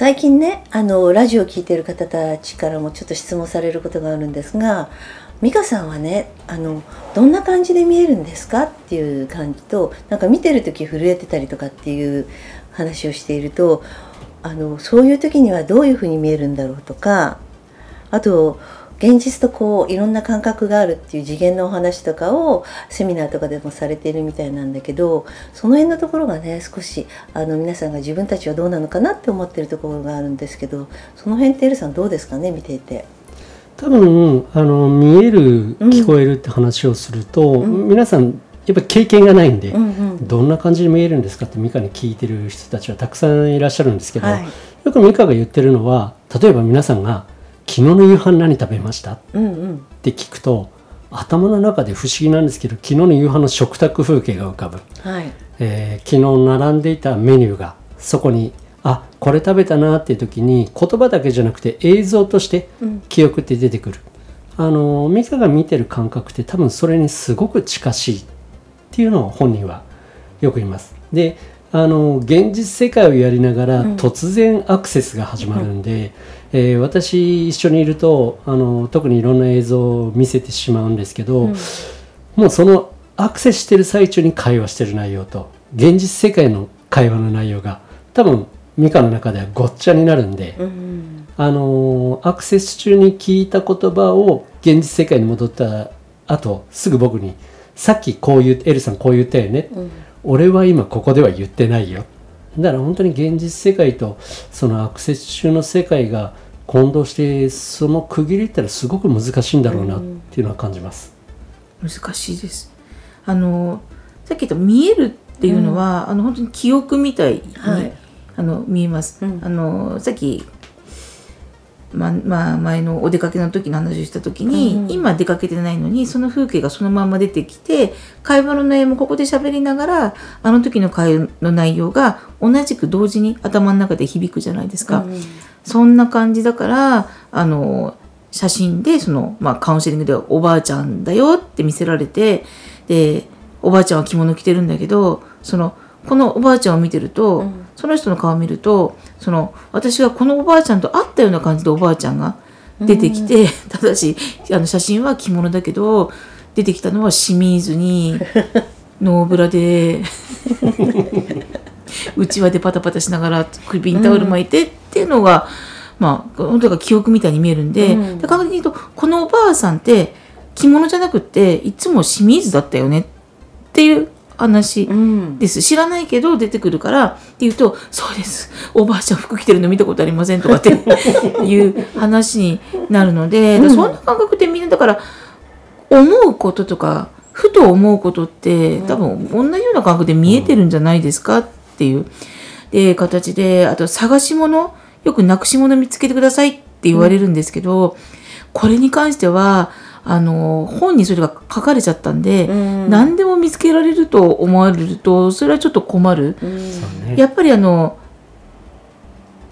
最近ねあのラジオ聴いてる方たちからもちょっと質問されることがあるんですが美香さんはねあのどんな感じで見えるんですかっていう感じとなんか見てる時震えてたりとかっていう話をしているとあのそういう時にはどういうふうに見えるんだろうとかあと現実とこういろんな感覚があるっていう次元のお話とかをセミナーとかでもされているみたいなんだけどその辺のところがね少しあの皆さんが自分たちはどうなのかなって思ってるところがあるんですけどその辺ってエルさんどうですかね見ていて。多分あの見える聞こえるって話をすると、うん、皆さんやっぱり経験がないんで、うんうん、どんな感じで見えるんですかってミカに聞いてる人たちはたくさんいらっしゃるんですけど、はい、よくミカが言ってるのは例えば皆さんが昨日の夕飯何食べました、うんうん、って聞くと頭の中で不思議なんですけど昨日の夕飯の食卓風景が浮かぶ、はい。えー、昨日並んでいたメニューがそこにあこれ食べたなっていう時に言葉だけじゃなくて映像として記憶って出てくる、うん、あの美香が見てる感覚って多分それにすごく近しいっていうのを本人はよく言います。であの現実世界をやりながら突然アクセスが始まるんで、うん、えー、私一緒にいるとあの特にいろんな映像を見せてしまうんですけど、うん、もうそのアクセスしてる最中に会話してる内容と現実世界の会話の内容が多分ミカの中ではごっちゃになるんで、うん、あのアクセス中に聞いた言葉を現実世界に戻った後すぐ僕に「さっきこう言うエルさんこう言ったよね」俺は今ここでは言ってないよだから本当に現実世界とそのアクセス中の世界が混同してその区切りったらすごく難しいんだろうなっていうのは感じます、うん、難しいです。あのさっき言った見えるっていうのは、うん、あの本当に記憶みたいに、はい、あの見えます、うん、あのさっきままあ、前のお出かけの時の話をした時に、うん今出かけてないのにその風景がそのまま出てきて会話の内容もここで喋りながらあの時の会話の内容が同じく同時に頭の中で響くじゃないですか。うん、そんな感じだからあの写真でその、まあ、カウンセリングでおばあちゃんだよって見せられてでおばあちゃんは着物着てるんだけどそのこのおばあちゃんを見てると、うん、その人の顔を見るとその私がこのおばあちゃんと会ったような感じでおばあちゃんが出てきて、うん、ただしあの写真は着物だけど出てきたのは清水に ノーブラでうちわでパタパタしながら首にタオル巻いてっていうのが、うん、まあ本当が記憶みたいに見えるんで、うん、確実に言うとこのおばあさんって着物じゃなくっていつも清水だったよねっていう話です、うん、知らないけど出てくるからって言うと「そうです。おばあちゃん服着てるの見たことありません」とかって いう話になるので、うん、そんな感覚ってみんなだから思うこととかふと思うことって多分同じような感覚で見えてるんじゃないですか？っていう、で形であと探し物よくなくし物見つけてくださいって言われるんですけど、これに関してはあの本にそれが書かれちゃったんで、うん、何でも見つけられると思われるとそれはちょっと困る、うん、やっぱりあの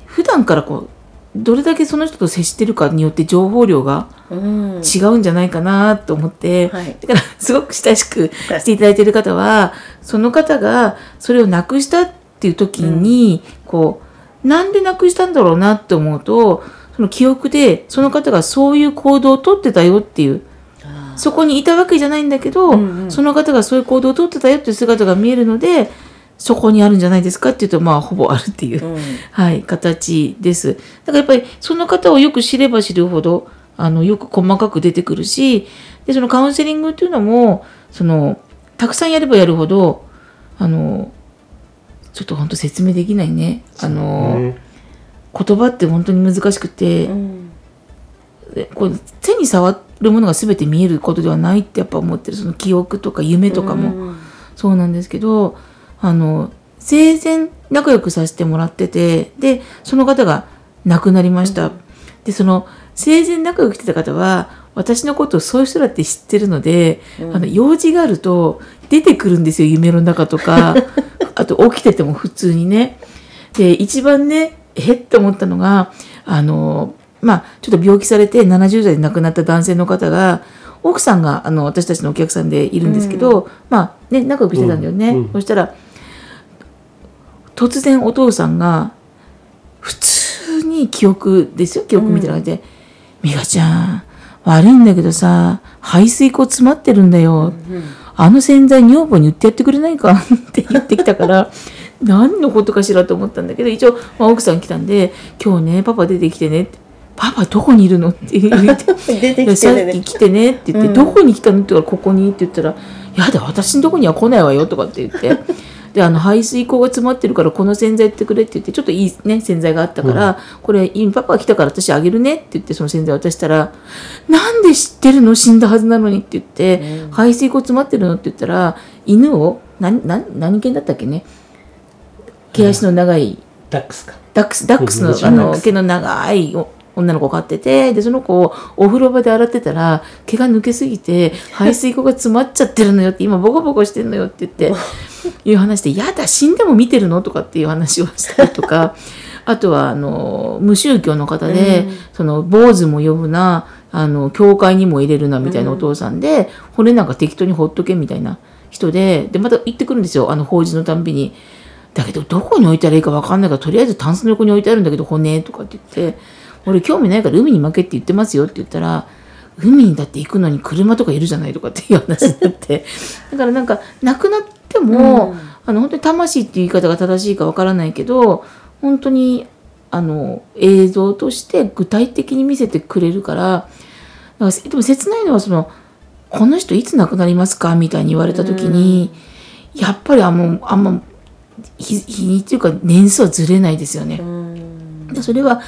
普段からこうどれだけその人と接してるかによって情報量が違うんじゃないかなと思って、うんはい、だからすごく親しくしていただいている方はその方がそれをなくしたっていう時に、こうなんでなくしたんだろうなって思うとその記憶でその方がそういう行動をとってたよっていうそこにいたわけじゃないんだけど、うんうん、その方がそういう行動をとってたよっていう姿が見えるのでそこにあるんじゃないですかっていうとまあほぼあるっていう、うんはい、形です。だからやっぱりその方をよく知れば知るほどあのよく細かく出てくるしでそのカウンセリングっていうのもそのたくさんやればやるほどあのちょっと本当説明できないね。あの、ね言葉って本当に難しくて、うん。でこう手に触るものが全て見えることではないってやっぱ思ってるその記憶とか夢とかも。うん。そうなんですけどあの生前仲良くさせてもらっててでその方が亡くなりました、でその生前仲良くしてた方は私のことをそういう人だって知ってるので、あの用事があると出てくるんですよ夢の中とか。あと起きてても普通にね。で一番ねえ？っと思ったのがあのまあちょっと病気されて70代で亡くなった男性の方が奥さんがあの私たちのお客さんでいるんですけど、まあね仲良くしてたんだよね、うん。うん。そしたら突然お父さんが普通に記憶ですよ記憶みたいな感じで「美香ちゃん悪いんだけどさ排水口詰まってるんだよ、あの洗剤女房に売ってやってくれないか?」って言ってきたから何のことかしらと思ったんだけど一応、まあ、奥さん来たんで「今日ねパパ出てきてね」って「パパどこにいるの?」って言って。出てきてね。っき来てねって言って、うん。どこに来たのって言ったら、ここにって言ったら、やだ、私のとこには来ないわよとかって言って、で、あの、排水口が詰まってるから、この洗剤やってくれって言って、ちょっといいね、洗剤があったから、これ、いいパパが来たから私あげるねって言って、その洗剤渡したら、なんで知ってるの死んだはずなのにって言って、排水口詰まってるのって言ったら、犬を、何、何、何犬だったっけね？毛足の長い、ダックスか。ダックス、ダックスのうんあの毛の長いお女の子飼ってて、で、その子をお風呂場で洗ってたら、毛が抜けすぎて、排水口が詰まっちゃってるのよって、今ボコボコしてんのよって言って、いう話で、やだ、死んでも見てるの？とかっていう話をしたりとか、あとは、あの、無宗教の方で、その、坊主も呼ぶな、あの、教会にも入れるなみたいなお父さんで、骨なんか適当にほっとけみたいな人で、で、また行ってくるんですよ、あの、法事のたんびに。だけどどこに置いたらいいか分かんないからとりあえずタンスの横に置いてあるんだけど骨とかって言って俺興味ないから海に負けって言ってますよって言ったら海にだって行くのに車とかいるじゃないとかっていう話になって。だからなんか亡くなっても、あの本当に魂っていう言い方が正しいか分からないけど本当にあの映像として具体的に見せてくれるからだからでも切ないのはその「この人いつ亡くなりますか?」みたいに言われた時に、やっぱりあんまあんま日日にちっていうか年数はずれないですよね。でそれは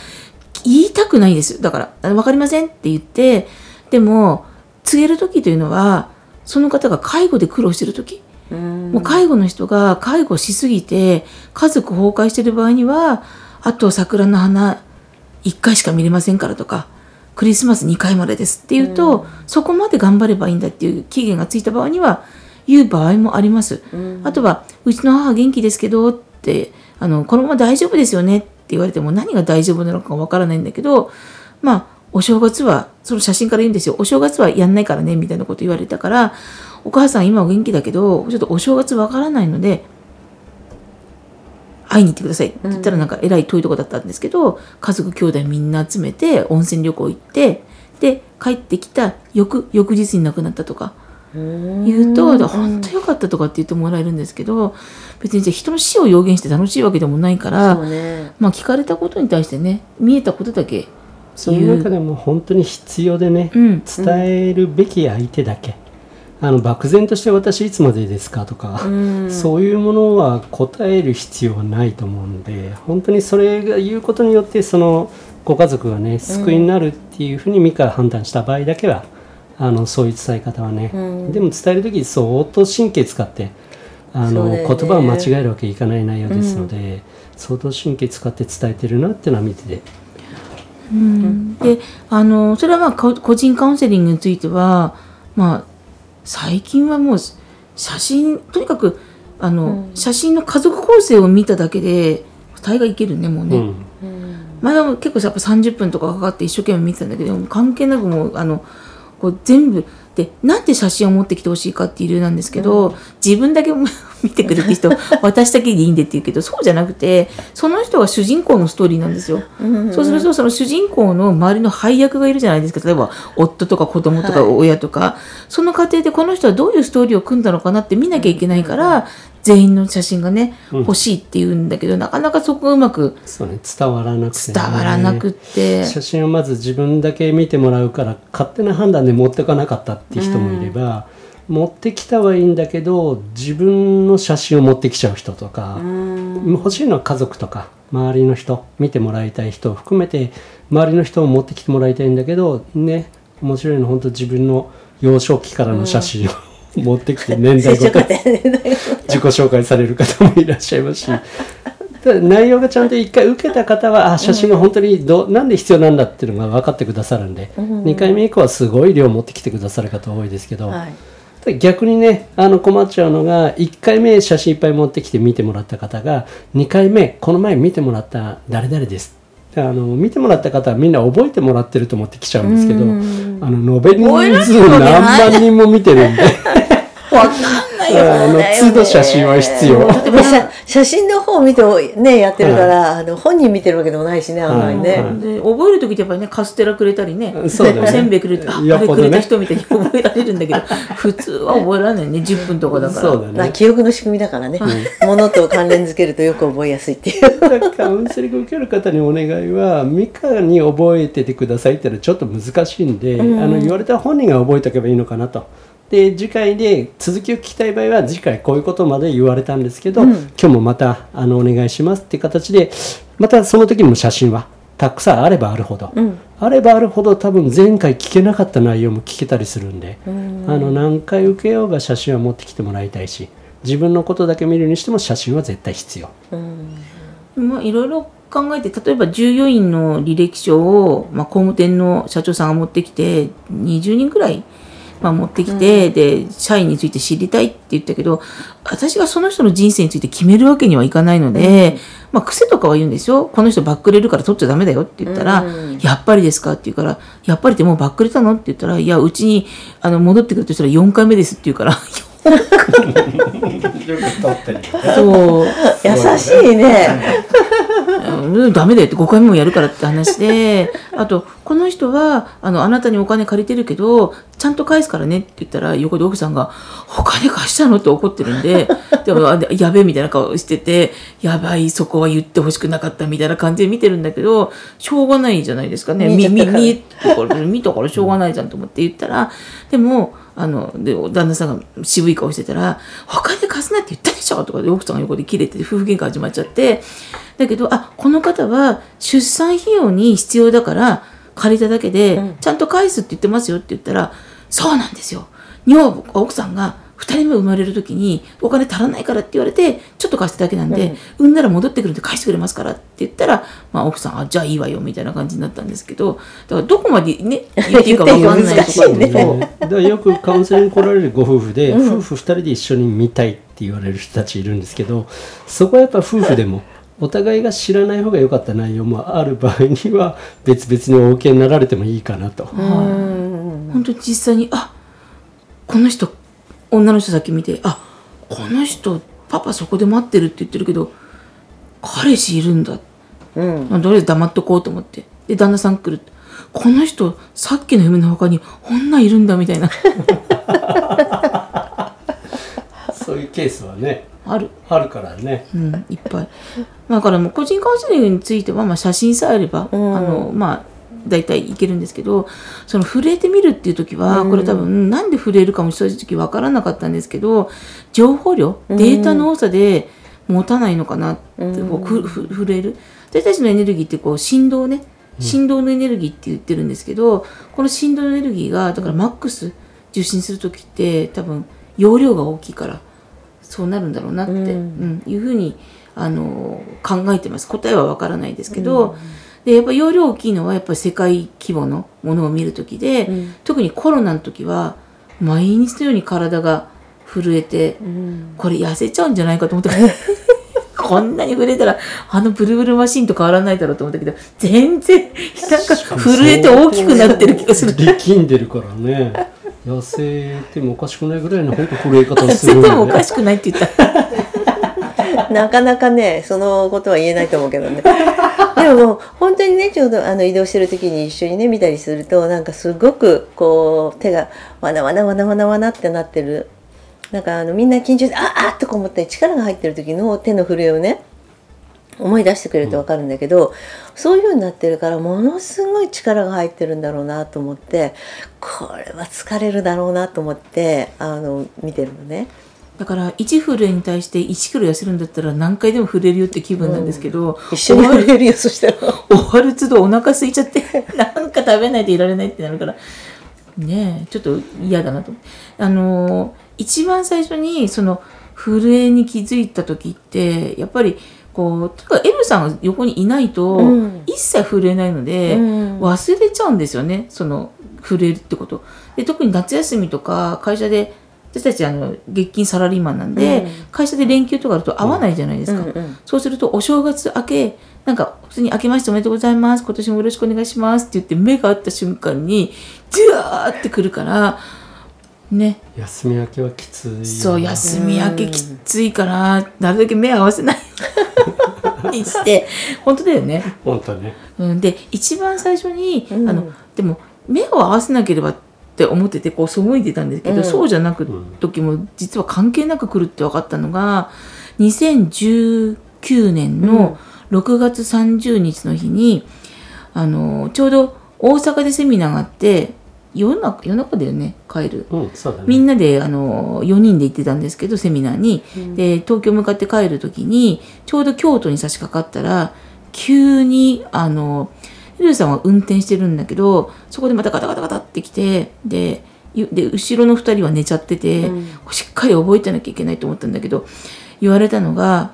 言いたくないです。だからあ「分かりません」って言ってでも告げる時というのはその方が介護で苦労してる時。うん。もう介護の人が介護しすぎて家族崩壊してる場合にはあと桜の花1回しか見れませんからとかクリスマス2回までですっていうと、そこまで頑張ればいいんだっていう期限がついた場合には言う場合もあります。あとは「うちの母元気ですけど」ってあの「このまま大丈夫ですよね」って言われても何が大丈夫なのかわからないんだけどまあお正月はその写真から言うんですよ。お正月はやんないからねみたいなこと言われたからお母さん今は元気だけどちょっとお正月わからないので会いに行ってくださいって言ったらなんかえらい遠いとこだったんですけど、家族兄弟みんな集めて温泉旅行行ってで帰ってきた翌翌日に亡くなったとか言うと「本当よかった」とかって言ってもらえるんですけど別にじゃあ人の死を予言して楽しいわけでもないから、ね。まあ聞かれたことに対してね見えたことだけその中でも本当に必要でね、うん。伝えるべき相手だけ、あの漠然として私いつまでですかとか、うん。そういうものは答える必要はないと思うんで本当にそれが言うことによってそのご家族がね救いになるっていうふうにミカが判断した場合だけはあのそういう伝え方はね、うん。でも伝える時相当神経使ってあの、ね。言葉を間違えるわけいかない内容ですので、相当神経使って伝えてるなっていうのは見てて。であのそれはまあこ個人カウンセリングについてはまあ最近はもう写真とにかくあの、写真の家族構成を見ただけで大概いけるねもうね、うん。前は結構やっぱ30分とかかかって一生懸命見てたんだけど関係なくもうあのこう全部でなんで写真を持ってきてほしいかっていう理由なんですけど、自分だけ見てくれって人 私だけでいいんでって言うけどそうじゃなくてその人が主人公のストーリーなんですよ。そうするとその主人公の周りの配役がいるじゃないですか。例えば夫とか子供とか親とか、その過程でこの人はどういうストーリーを組んだのかなって見なきゃいけないから、全員の写真がねうん。欲しいって言うんだけど、なかなかそこがうまくそうね伝わらなくてね、伝わらなくって。写真をまず自分だけ見てもらうから勝手な判断で持ってかなかったって人もいれば、持ってきたはいいんだけど自分の写真を持ってきちゃう人とか、欲しいのは家族とか周りの人見てもらいたい人を含めて周りの人を持ってきてもらいたいんだけどね面白いの本当自分の幼少期からの写真を、持ってきて年代ごと。に 自己紹介される方もいらっしゃいますし。内容がちゃんと一回受けた方はあ写真が本当にど、なんで必要なんだっていうのが分かってくださるんで、2回目以降はすごい量持ってきてくださる方多いですけど、はい。逆にねあの困っちゃうのが1回目写真いっぱい持ってきて見てもらった方が2回目この前見てもらった誰々ですあの見てもらった方はみんな覚えてもらってると思って来ちゃうんですけどあの延べ人数何万人も見てるんで わかんないよ。あの都度写真は必要。で写写真の方を見てねやってるから、あの本人見てるわけでもないしねあんまりね、はいはいで覚える時ってやっぱりねカステラくれたりねそうせんべいくれてああれくれた人みたいに覚えられるんだけど 普通は覚えられないね10分とかだから。そうだまあ、ね記憶の仕組みだからね、ものと関連づけるとよく覚えやすいっていう。カウンセリング受ける方にお願いはミカに覚えててくださいっていうのはちょっと難しいんで、あの言われたら本人が覚えておけばいいのかなと。で次回で続きを聞きたい場合は次回こういうことまで言われたんですけど、今日もまたあのお願いしますっていう形でまたその時にも写真はたくさんあればあるほど、あればあるほど多分前回聞けなかった内容も聞けたりするんで、あの何回受けようが写真は持ってきてもらいたいし自分のことだけ見るにしても写真は絶対必要。まあいろいろ考えて例えば従業員の履歴書を、まあ、工務店の社長さんが持ってきて20人くらい、まあ、持ってきて、で社員について知りたいって言ったけど私がその人の人生について決めるわけにはいかないので、まあ、癖とかは言うんですよ。この人バックれるから取っちゃダメだよって言ったら、やっぱりですかって言うからやっぱりってもうバックれたのって言ったらいやうちにあの戻ってくるとしたら4回目ですって言うから そう優しいね。うん、ダメだよって5回目もやるからって話であとこの人はあのあなたにお金借りてるけどちゃんと返すからねって言ったら横で奥さんが「お金貸したの?」って怒ってるんで でもあやべえみたいな顔しててやばいそこは言ってほしくなかったみたいな感じで見てるんだけどしょうがないじゃないですかね見見見見たからしょうがないじゃんと思って言ったらでもあので旦那さんが渋い顔してたら「お金貸すなって言ったでしょ」とかで奥さんが横で切れて夫婦喧嘩始まっちゃって。だけどあこの方は出産費用に必要だから借りただけで、ちゃんと返すって言ってますよって言ったらそうなんですよ。女房奥さんが2人目生まれる時にお金足らないからって言われてちょっと貸しただけなんで、産んだら戻ってくるんで返してくれますからって言ったら、まあ、奥さんあじゃあいいわよみたいな感じになったんですけどだからどこまでね言っていいか分かんないところね。ね、だからよくカウンセリング来られるご夫婦で、夫婦2人で一緒に見たいって言われる人たちいるんですけどそこはやっぱ夫婦でも お互いが知らない方が良かった内容もある場合には別々にお受けになられてもいいかなと。本当に実際にあこの人女の人先見てあこの人パパそこで待ってるって言ってるけど彼氏いるんだ、うん。まあ、とりあえず黙っとこうと思って。で旦那さん来る。この人さっきの嫁の他に女いるんだみたいな。そういうケースはねある、あるからね。うん、いっぱい。だからもう個人カウンセリングについては、まあ、写真さえあれば、うん。あのまあ大体いけるんですけどその震えてみるっていう時はこれ多分なんで震えるかも正直分からなかったんですけど情報量データの多さで持たないのかなってこうふふ震える。私たちのエネルギーってこう振動ね。振動のエネルギーって言ってるんですけどこの振動のエネルギーがだからマックス受信する時って多分容量が大きいからそうなるんだろうなって、うん。いうふうにあの考えてます。答えは分からないですけど、でやっぱ容量大きいのはやっぱり世界規模のものを見る時で、特にコロナの時は毎日のように体が震えて、これ痩せちゃうんじゃないかと思ったから こんなに震えたらあのブルブルマシンと変わらないだろうと思ったけど全然なんか震えて大きくなってる気がする。力んでるからね。痩せてもおかしくないぐらいの本当震え方する痩せてもおかしくないって言った。なかなかねそのことは言えないと思うけどねでもも本当にねちょうどあの移動してる時に一緒にね見たりするとなんかすごくこう手がわなわなわなわなわなってなってるなんかあのみんな緊張してああっとか思ったり力が入ってる時の手の震えをね思い出してくれると分かるんだけど、うん、そういう風になってるからものすごい力が入ってるんだろうなと思ってこれは疲れるだろうなと思ってあの見てるのね。だから1震えに対して1キロ痩せるんだったら何回でも触れるよって気分なんですけど、うん、一緒に触れるよそしたら。終わる都度お腹空いちゃってなんか食べないといられないってなるから。ねちょっと嫌だなと。あの一番最初にその震えに気づいた時ってやっぱりこうとか L さんが横にいないと、一切震えないので、うん、忘れちゃうんですよねその震えるってこと。で特に夏休みとか会社で私たちあの月金サラリーマンなんで、うん、会社で連休とかあると会わないじゃないですか、うんうん、そうするとお正月明けなんか普通に「明けましておめでとうございます。今年もよろしくお願いします」って言って目が合った瞬間にジュワーってくるからね。休み明けはきついそう休み明けきついからなるだけ目合わせない。よ うにして。本当だよね。本当ね、うん、で一番最初に、あのでも目を合わせなければって思っててこう背いてたんですけど、うん、そうじゃなく時も実は関係なく来るって分かったのが2019年の6月30日の日に、あのちょうど大阪でセミナーがあって夜中夜中だよね帰る、うんね、みんなであの4人で行ってたんですけどセミナーに、うん、で東京向かって帰る時にちょうど京都に差し掛かったら急にあのルーさんは運転してるんだけどそこでまたガタガタガタってきてでで後ろの2人は寝ちゃってて、うん、しっかり覚えてなきゃいけないと思ったんだけど言われたのが、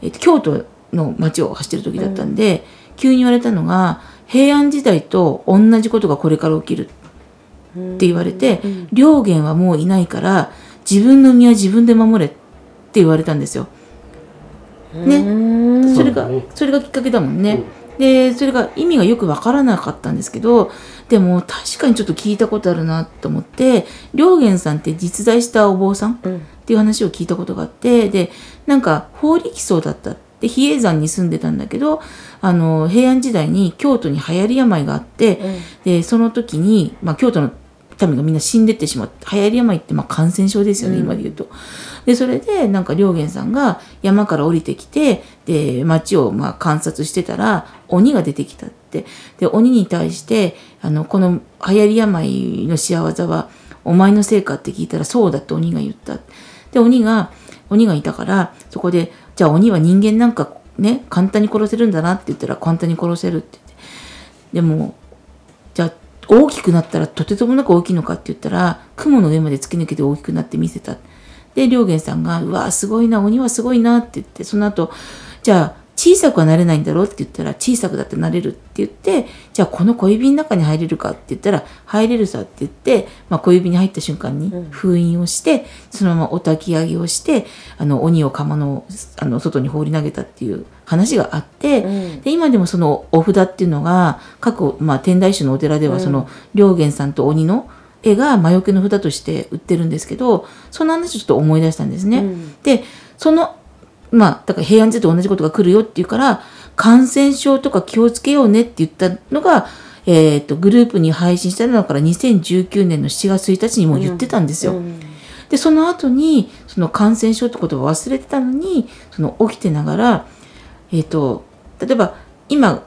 えっと、京都の街を走ってる時だったんで、うん、急に言われたのが平安時代と同じことがこれから起きるって言われて、うん、良源はもういないから自分の身は自分で守れって言われたんですよ。ね、それがそれがきっかけだもんね。でそれが意味がよく分からなかったんですけどでも確かにちょっと聞いたことあるなと思って良源さんって実在したお坊さんっていう話を聞いたことがあってでなんか法力僧だったで比叡山に住んでたんだけどあの平安時代に京都に流行り病があって、うん、でその時に、まあ、京都の民がみんな死んでってしまって流行り病ってまあ感染症ですよね、うん、今で言うと。でそれでなんか良源さんが山から降りてきてで町をまあ観察してたら鬼が出てきたってで鬼に対してあのこの流行り病の仕業はお前のせいかって聞いたらそうだって鬼が言った。で鬼が鬼がいたからそこでじゃあ鬼は人間なんかね簡単に殺せるんだなって言ったら簡単に殺せるって言ってでもじゃあ大きくなったらとてつもなく大きいのかって言ったら雲の上まで突き抜けて大きくなって見せた。で良源さんが「うわすごいな鬼はすごいな」って言ってその後じゃあ小さくはなれないんだろうって言ったら小さくだってなれるって言ってじゃあこの小指の中に入れるかって言ったら入れるさって言って、まあ、小指に入った瞬間に封印をして、うん、そのままお焚き上げをしてあの鬼を釜のあの外に放り投げたっていう話があって、うん、で今でもそのお札っていうのが各、まあ、天台宗のお寺ではその良源さんと鬼の絵が魔除けの札として売ってるんですけどその話をちょっと思い出したんですね。うん、でそのまあだから平安時代と同じことが来るよっていうから感染症とか気をつけようねって言ったのが、えーと、グループに配信したのから2019年の7月1日にも言ってたんですよ。うんうん、でその後にその感染症ってことを忘れてたのにその起きてながら、えーと例えば今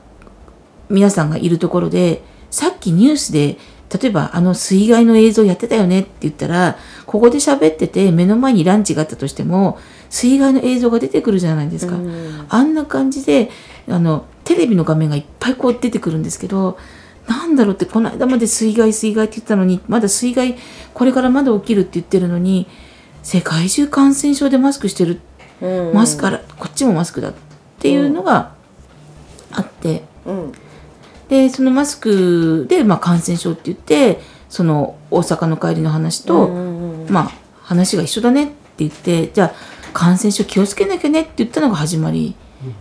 皆さんがいるところでさっきニュースで例えばあの水害の映像やってたよねって言ったらここで喋ってて目の前にランチがあったとしても水害の映像が出てくるじゃないですか、うん、あんな感じであのテレビの画面がいっぱいこう出てくるんですけどなんだろうってこの間まで水害水害って言ったのにまだ水害これからまだ起きるって言ってるのに世界中感染症でマスクしてる、うん、マスクからこっちもマスクだっていうのがあって、うん、でそのマスクで、まあ、感染症って言ってその大阪の帰りの話と、まあ話が一緒だねって言ってじゃあ感染症気をつけなきゃねって言ったのが始まり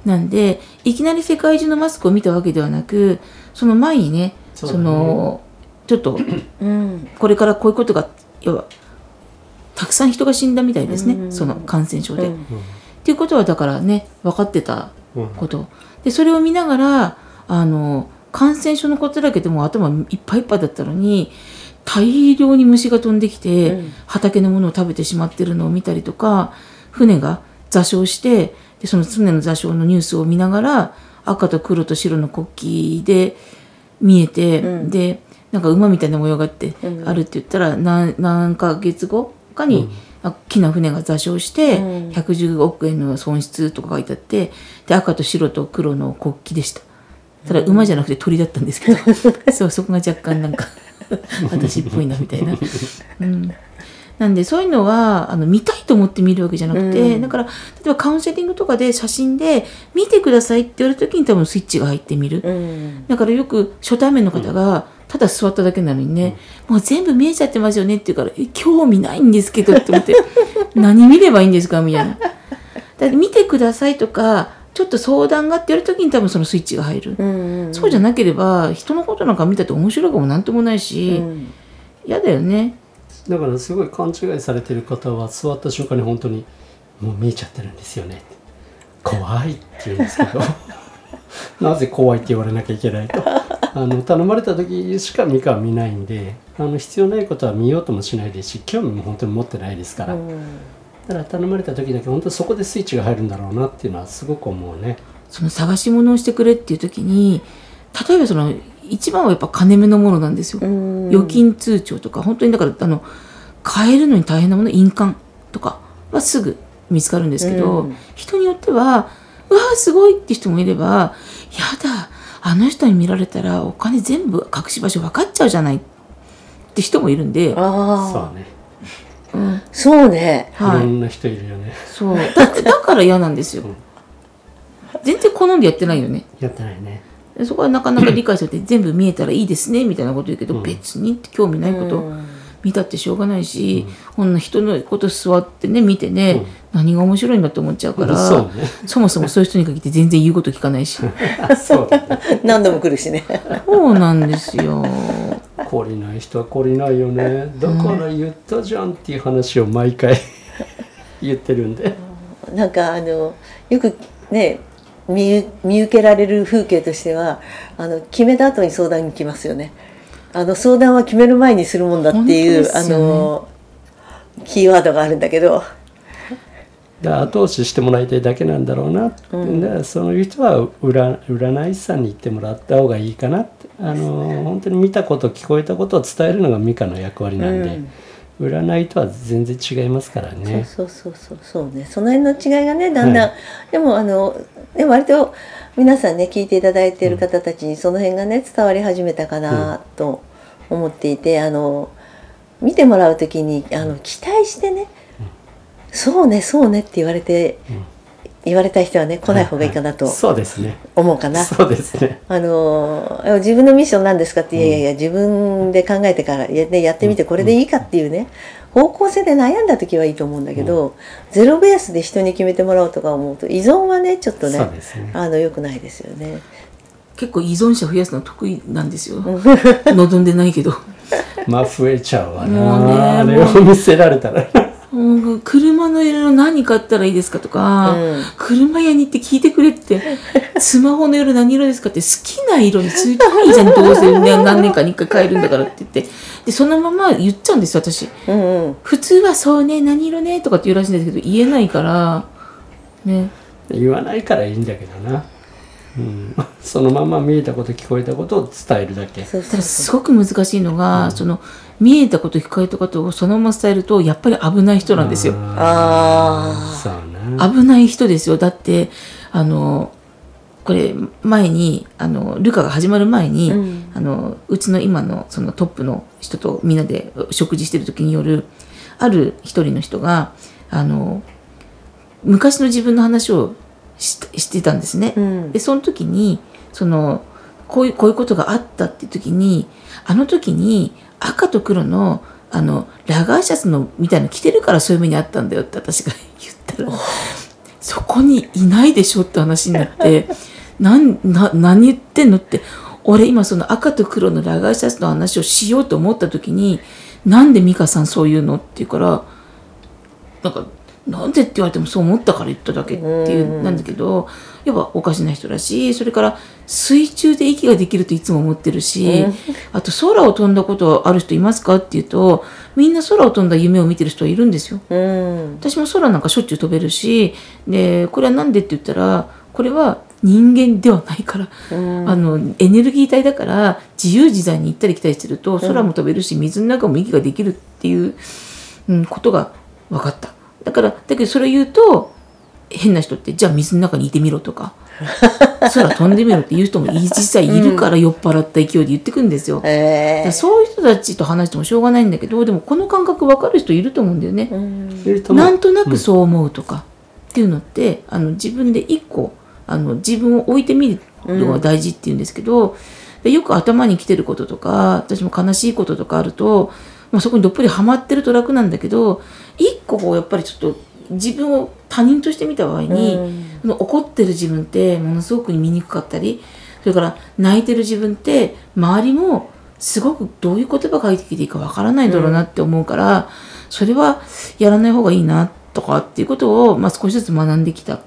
なんで、いきなり世界中のマスクを見たわけではなくその前にねそのちょっとこれからこういうことが要はたくさん人が死んだみたいですね、その感染症で。っていうことはだからね分かってたこと、でそれを見ながらあの感染症のことだけでも頭いっぱいいっぱいだったのに大量に虫が飛んできて、うん、畑のものを食べてしまってるのを見たりとか船が座礁してでその船の座礁のニュースを見ながら赤と黒と白の国旗で見えて、うん、でなんか馬みたいな模様があってあるって言ったら何何ヶ月後かに、大きな船が座礁して110億円の損失とか書いてあってで赤と白と黒の国旗でしたただ馬じゃなくて鳥だったんですけど そうそこが若干なんか 私っぽいなみたいな。うん。なんでそういうのはあの見たいと思って見るわけじゃなくて、うん、だから例えばカウンセリングとかで写真で見てくださいって言われた時に多分スイッチが入ってみる、うん、だからよく初対面の方がただ座っただけなのにね、うん、もう全部見えちゃってますよねって言うから興味ないんですけどって思って 何見ればいいんですかみたいな。だって見てくださいとかちょっと相談がってやるときに多分そのスイッチが入る、うんうん、そうじゃなければ人のことなんか見たって面白いかもなんともないし嫌、うん、だよね。だからすごい勘違いされてる方は座った瞬間に本当にもう見えちゃってるんですよね怖いって言うんですけど。なぜ怖いって言われなきゃいけないと。あの頼まれた時しかミカは見ないんであの必要ないことは見ようともしないですし興味も本当に持ってないですから、うんだから頼まれた時だけ本当そこでスイッチが入るんだろうなっていうのはすごく思うね。その探し物をしてくれっていう時に例えばその一番はやっぱ金目のものなんですよ。預金通帳とか本当にだからあの買えるのに大変なもの印鑑とかはすぐ見つかるんですけど、人によってはうわーすごいって人もいればやだあの人に見られたらお金全部隠し場所分かっちゃうじゃないって人もいるんで。そうねうん、そうね、はい、いろんな人いるよね。そう。だだから嫌なんですよ、うん、全然好んでやってないよね。やってないね。そこはなかなか理解されて全部見えたらいいですねみたいなこと言うけど、うん、別にって興味ないこと見たってしょうがないし、こん。な人のこと座ってね見てね、何が面白いんだと思っちゃうから、そね、そもそもそういう人に限って全然言うこと聞かないし。そう、ね、何度も来るしね。そうなんですよ懲りない人は懲りないよねだから言ったじゃんっていう話を毎回 言ってるんで。なんかあのよくね見見受けられる風景としてはあの決めた後に相談に来ますよね。あの相談は決める前にするもんだっていう、ね、あのキーワードがあるんだけど。後押ししてもらいたいだけなんだろうな、うん、そういう人は占占い師さんに行ってもらった方がいいかなって。あの本当に見たこと聞こえたことを伝えるのが美香の役割なんで、うん、占いとは全然違いますからね。そうそうそうそうね。その辺の違いがねだんだん、はい、でもあので割と皆さんね聞いていただいている方たちにその辺がね伝わり始めたかなと思っていて、あの見てもらう時にあの期待してね、そうねそうねって言われて、言われた人はね来ない方がいいかなと、そうですね。思うかな。そうですね。あの自分のミッションなんですかって、いやいやいや自分で考えてからや,、ね、やってみてこれでいいかっていうね、方向性で悩んだ時はいいと思うんだけど、ゼロベースで人に決めてもらおうとか思うと依存はねちょっとねね。あのよくないですよね。結構依存者増やすの得意なんですよ。望んでないけど。まあ増えちゃうわな。もう。ねあれを見せられたらもう車の色何買ったらいいですかとか、うん、車屋に行って聞いてくれってスマホの色何色ですかって好きな色についていいじゃんどうせ、ね、何年かに1回買えるんだからって言って。でそのまま言っちゃうんです私、うんうん、普通はそうね何色ねとかって言うらしいんですけど言えないからね。言わないからいいんだけどなうん、そのまま見えたこと聞こえたことを伝えるだけ。ただすごく難しいのが、うん、その見えたこと聞こえたことをそのまま伝えるとやっぱり危ない人なんですよ。ああ、ね、危ない人ですよ。だってあのこれ前にあのルカが始まる前に、うん、あのうちの今のそのトップの人とみんなで食事してる時によるある一人の人があの昔の自分の話をしてたんですね。うん、でその時にそのこういうこういうことがあったっていう時にあの時に赤と黒のあのラガーシャツのみたいの着てるからそういう目にあったんだよって私が言ったらそこにいないでしょって話になって なんな何言ってんのって俺今その赤と黒のラガーシャツの話をしようと思った時になんで美香さんそう言うのって言うからなんかなんで？って言われてもそう思ったから言っただけっていうなんだけどやっぱおかしな人だしそれから水中で息ができるといつも思ってるし、あと空を飛んだことある人いますかっていうとみんな空を飛んだ夢を見てる人はいるんですよ。私も空なんかしょっちゅう飛べるしでこれは何でって言ったらこれは人間ではないから、あのエネルギー体だから自由自在に行ったり来たりすると空も飛べるし、水の中も息ができるっていう、うん、ことが分かった。だからだけどそれを言うと変な人ってじゃあ水の中にいてみろとか。空飛んでみろって言う人も実際いるから酔っ払った勢いで言ってくんですよ、えー、そういう人たちと話してもしょうがないんだけどでもこの感覚分かる人いると思うんだよね、うん、なんとなくそう思うとか、っていうのってあの自分で一個あの自分を置いてみるのが大事っていうんですけど、うん、よく頭に来てることとか私も悲しいこととかあると、まあ、そこにどっぷりはまってると楽なんだけど一個こうやっぱりちょっと自分を他人として見た場合に、うん、怒ってる自分ってものすごく見にくかったりそれから泣いてる自分って周りもすごくどういう言葉が返ってきていいかわからないだろうなって思うから、うん、それはやらない方がいいなとかっていうことを、まあ、少しずつ学んできた。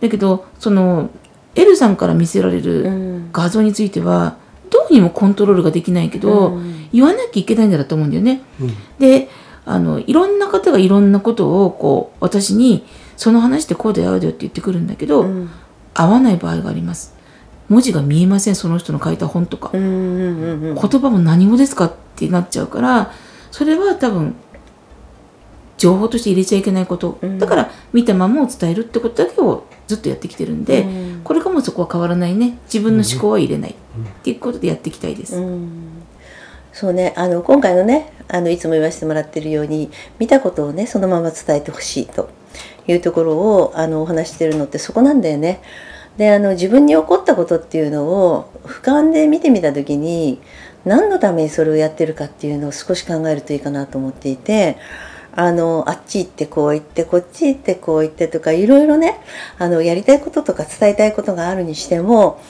だけどその L さんから見せられる画像については、どうにもコントロールができないけど、うん、言わなきゃいけないんだと思うんだよね。うん、であのいろんな方がいろんなことをこう私にその話ってこうだよだよって言ってくるんだけど、うん、合わない場合があります。文字が見えませんその人の書いた本とか、言葉も何語ですかってなっちゃうからそれは多分情報として入れちゃいけないこと、うん、だから見たままを伝えるってことだけをずっとやってきてるんで、うん、これからもそこは変わらないね。自分の思考は入れない、っていうことでやっていきたいです。そうね。あの今回のねあのいつも言わせてもらってるように見たことをねそのまま伝えてほしいというところをあのお話してるのってそこなんだよね。であの自分に起こったことっていうのを俯瞰で見てみた時に何のためにそれをやってるかっていうのを少し考えるといいかなと思っていてあのあっち行ってこう行ってこっち行ってこう行ってとかいろいろねあのやりたいこととか伝えたいことがあるにしても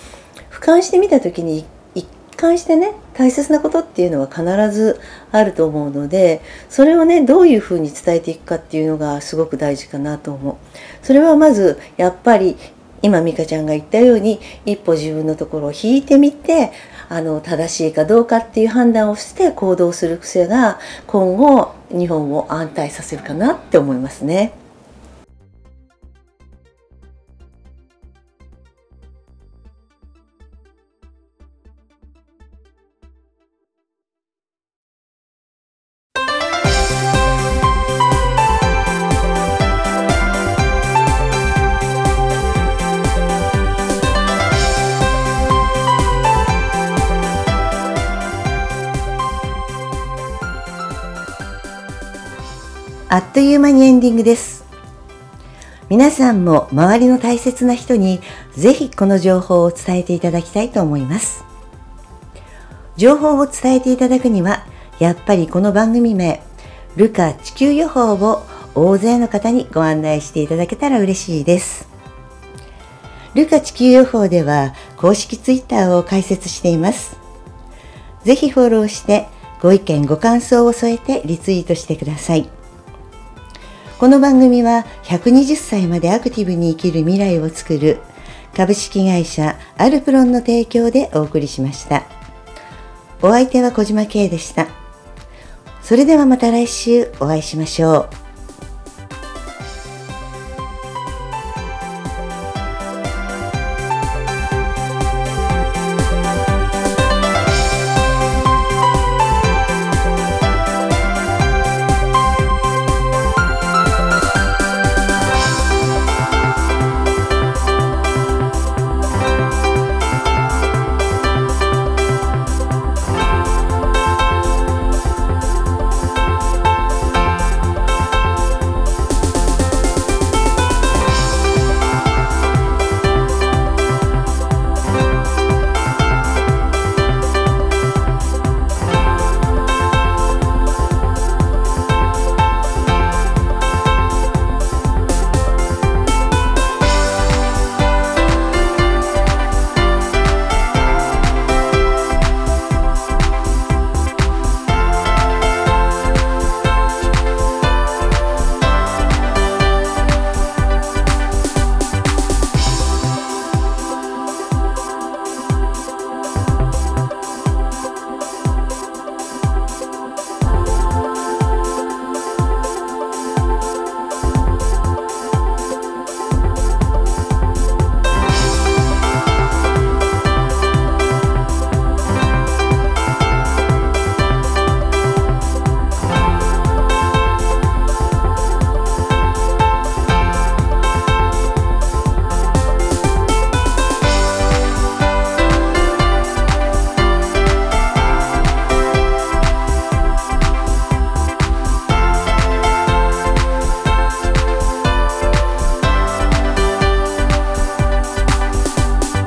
俯瞰してみた時に一貫してね大切なことっていうのは必ずあると思うのでそれをねどういうふうに伝えていくかっていうのがすごく大事かなと思う。それはまずやっぱり今美香ちゃんが言ったように一歩自分のところを引いてみてあの正しいかどうかっていう判断をして行動する癖が今後日本を安泰させるかなって思いますね。あっという間にエンディングです。皆さんも周りの大切な人にぜひこの情報を伝えていただきたいと思います。情報を伝えていただくには、やっぱりこの番組名、ルカ地球予報を大勢の方にご案内していただけたら嬉しいです。ルカ地球予報では公式ツイッターを開設しています。ぜひフォローしてご意見ご感想を添えてリツイートしてください。この番組は120歳までアクティブに生きる未来をつくる株式会社アルプロンの提供でお送りしました。お相手は小島慶でした。それではまた来週お会いしましょう。